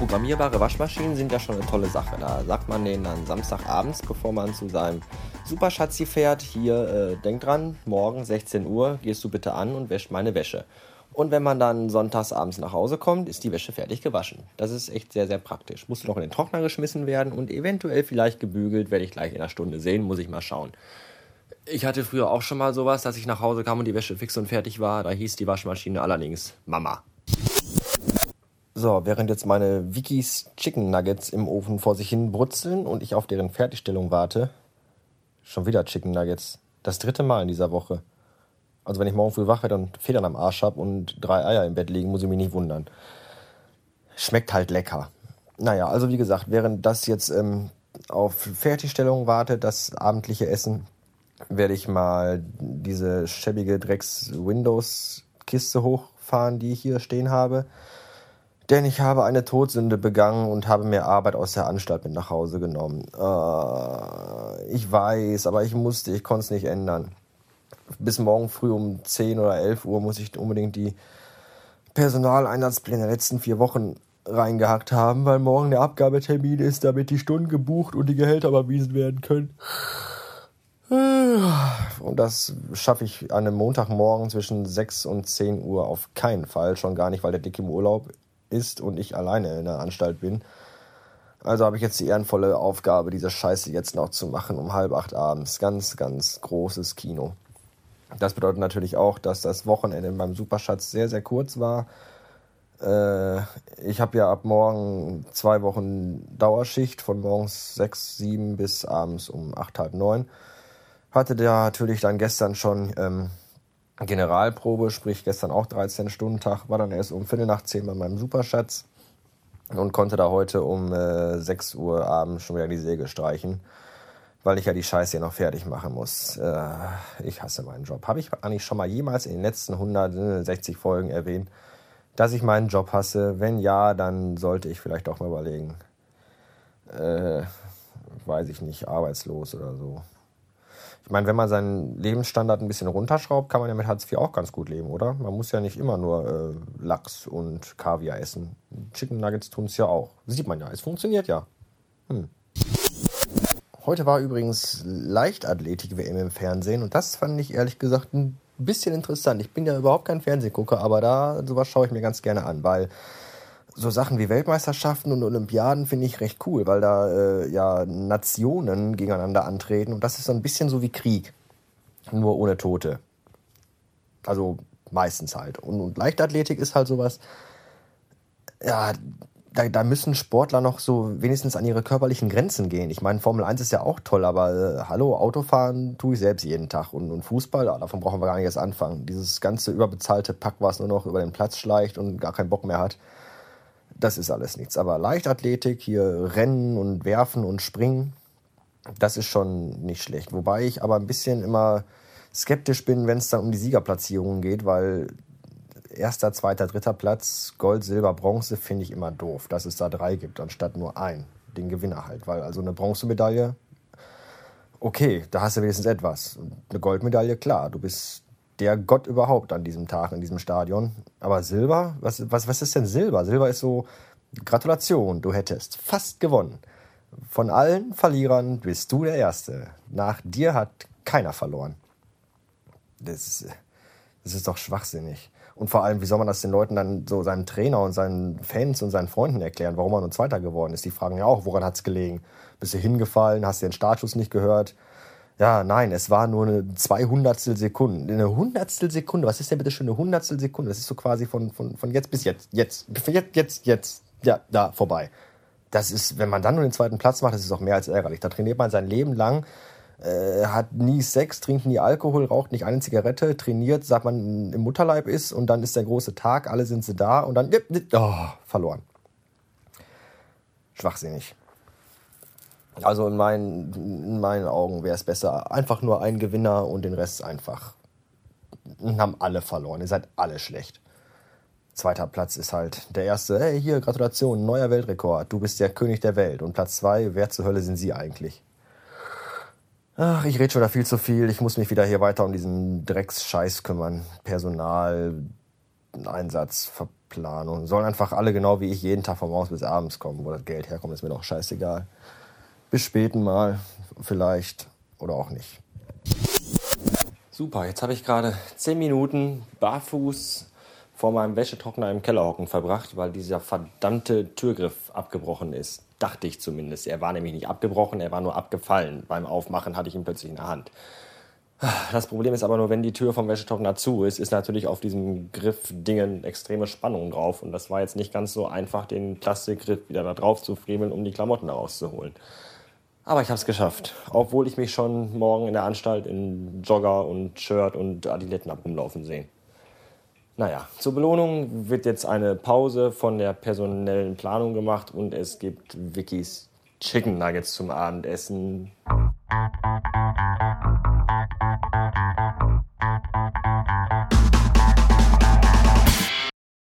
regulierbare Waschmaschinen sind ja schon eine tolle Sache. Da sagt man denen dann Samstagabends, bevor man zu seinem Superschatzi fährt, hier, äh, denk dran, morgen 16 Uhr gehst du bitte an und wäscht meine Wäsche. Und wenn man dann sonntags abends nach Hause kommt, ist die Wäsche fertig gewaschen. Das ist echt sehr, sehr praktisch. Muss noch in den Trockner geschmissen werden und eventuell vielleicht gebügelt, werde ich gleich in einer Stunde sehen, muss ich mal schauen. Ich hatte früher auch schon mal sowas, dass ich nach Hause kam und die Wäsche fix und fertig war. Da hieß die Waschmaschine allerdings Mama. So, während jetzt meine Wikis Chicken Nuggets im Ofen vor sich hin brutzeln und ich auf deren Fertigstellung warte, schon wieder Chicken Nuggets. Das dritte Mal in dieser Woche. Also wenn ich morgen früh wach werde und Federn am Arsch habe und drei Eier im Bett liegen, muss ich mich nicht wundern. Schmeckt halt lecker. Naja, also wie gesagt, während das jetzt ähm, auf Fertigstellung wartet, das abendliche Essen, werde ich mal diese schäbige Drecks-Windows-Kiste hochfahren, die ich hier stehen habe. Denn ich habe eine Todsünde begangen und habe mir Arbeit aus der Anstalt mit nach Hause genommen. Äh, ich weiß, aber ich musste, ich konnte es nicht ändern bis morgen früh um 10 oder 11 Uhr muss ich unbedingt die Personaleinsatzpläne der letzten vier Wochen reingehackt haben, weil morgen der Abgabetermin ist, damit die Stunden gebucht und die Gehälter überwiesen werden können. Und das schaffe ich an einem Montagmorgen zwischen 6 und 10 Uhr auf keinen Fall. Schon gar nicht, weil der Dick im Urlaub ist und ich alleine in der Anstalt bin. Also habe ich jetzt die ehrenvolle Aufgabe, diese Scheiße jetzt noch zu machen um halb acht abends. Ganz, ganz großes Kino. Das bedeutet natürlich auch, dass das Wochenende beim Superschatz sehr, sehr kurz war. Äh, ich habe ja ab morgen zwei Wochen Dauerschicht von morgens sechs, sieben bis abends um acht, halb neun. Hatte da natürlich dann gestern schon ähm, Generalprobe, sprich gestern auch 13 Stunden Tag, war dann erst um Viertel nach zehn bei meinem Superschatz und konnte da heute um äh, 6 Uhr abends schon wieder die Säge streichen weil ich ja die Scheiße hier noch fertig machen muss. Äh, ich hasse meinen Job. Habe ich eigentlich schon mal jemals in den letzten 160 Folgen erwähnt, dass ich meinen Job hasse? Wenn ja, dann sollte ich vielleicht auch mal überlegen. Äh, weiß ich nicht, arbeitslos oder so. Ich meine, wenn man seinen Lebensstandard ein bisschen runterschraubt, kann man ja mit Hartz IV auch ganz gut leben, oder? Man muss ja nicht immer nur äh, Lachs und Kaviar essen. Chicken Nuggets tun es ja auch. Sieht man ja, es funktioniert ja. Hm. Heute war übrigens Leichtathletik-WM im Fernsehen und das fand ich ehrlich gesagt ein bisschen interessant. Ich bin ja überhaupt kein Fernsehgucker, aber da sowas schaue ich mir ganz gerne an, weil so Sachen wie Weltmeisterschaften und Olympiaden finde ich recht cool, weil da äh, ja Nationen gegeneinander antreten und das ist so ein bisschen so wie Krieg, nur ohne Tote. Also meistens halt. Und, und Leichtathletik ist halt sowas, ja, da, da müssen Sportler noch so wenigstens an ihre körperlichen Grenzen gehen. Ich meine, Formel 1 ist ja auch toll, aber äh, hallo, Autofahren tue ich selbst jeden Tag. Und, und Fußball, davon brauchen wir gar nicht erst anfangen. Dieses ganze überbezahlte Pack, was nur noch über den Platz schleicht und gar keinen Bock mehr hat, das ist alles nichts. Aber Leichtathletik, hier Rennen und Werfen und Springen, das ist schon nicht schlecht. Wobei ich aber ein bisschen immer skeptisch bin, wenn es dann um die Siegerplatzierungen geht, weil erster, zweiter, dritter Platz, Gold, Silber, Bronze finde ich immer doof, dass es da drei gibt, anstatt nur ein. Den Gewinner halt. Weil also eine Bronzemedaille, okay, da hast du wenigstens etwas. Eine Goldmedaille, klar, du bist der Gott überhaupt an diesem Tag, in diesem Stadion. Aber Silber, was, was, was ist denn Silber? Silber ist so, Gratulation, du hättest fast gewonnen. Von allen Verlierern bist du der Erste. Nach dir hat keiner verloren. Das, das ist doch schwachsinnig. Und vor allem, wie soll man das den Leuten dann so seinem Trainer und seinen Fans und seinen Freunden erklären, warum man nur Zweiter geworden ist? Die fragen ja auch, woran hat es gelegen? Bist du hingefallen? Hast du den Startschuss nicht gehört? Ja, nein, es war nur eine zweihundertstel Sekunde. Eine hundertstel Sekunde. Was ist denn bitte schon eine hundertstel Sekunde? Das ist so quasi von, von, von jetzt bis jetzt. Jetzt, jetzt, jetzt, jetzt. Ja, da, vorbei. Das ist, wenn man dann nur den zweiten Platz macht, das ist auch mehr als ärgerlich. Da trainiert man sein Leben lang äh, hat nie Sex, trinkt nie Alkohol, raucht nicht eine Zigarette, trainiert, sagt man im Mutterleib ist und dann ist der große Tag, alle sind sie da und dann oh, verloren. Schwachsinnig. Also in meinen, in meinen Augen wäre es besser, einfach nur ein Gewinner und den Rest einfach. Haben alle verloren, ihr seid alle schlecht. Zweiter Platz ist halt der erste, hey, hier, Gratulation, neuer Weltrekord, du bist der König der Welt. Und Platz zwei, wer zur Hölle sind Sie eigentlich? Ach, ich rede schon da viel zu viel. Ich muss mich wieder hier weiter um diesen Drecksscheiß kümmern. Personal, Einsatz, Planung. Sollen einfach alle genau wie ich jeden Tag von morgens bis abends kommen. Wo das Geld herkommt, ist mir doch scheißegal. Bis späten mal, vielleicht oder auch nicht. Super, jetzt habe ich gerade 10 Minuten barfuß vor meinem Wäschetrockner im Keller hocken verbracht, weil dieser verdammte Türgriff abgebrochen ist. Dachte ich zumindest. Er war nämlich nicht abgebrochen, er war nur abgefallen. Beim Aufmachen hatte ich ihn plötzlich in der Hand. Das Problem ist aber nur, wenn die Tür vom Wäschetrockner zu ist, ist natürlich auf diesem Griffdingen extreme Spannung drauf. Und das war jetzt nicht ganz so einfach, den Plastikgriff wieder da drauf zu friemeln, um die Klamotten rauszuholen. Aber ich habe es geschafft, obwohl ich mich schon morgen in der Anstalt in Jogger und Shirt und Adiletten rumlaufen sehen. Naja, zur Belohnung wird jetzt eine Pause von der personellen Planung gemacht und es gibt Vickys Chicken Nuggets zum Abendessen.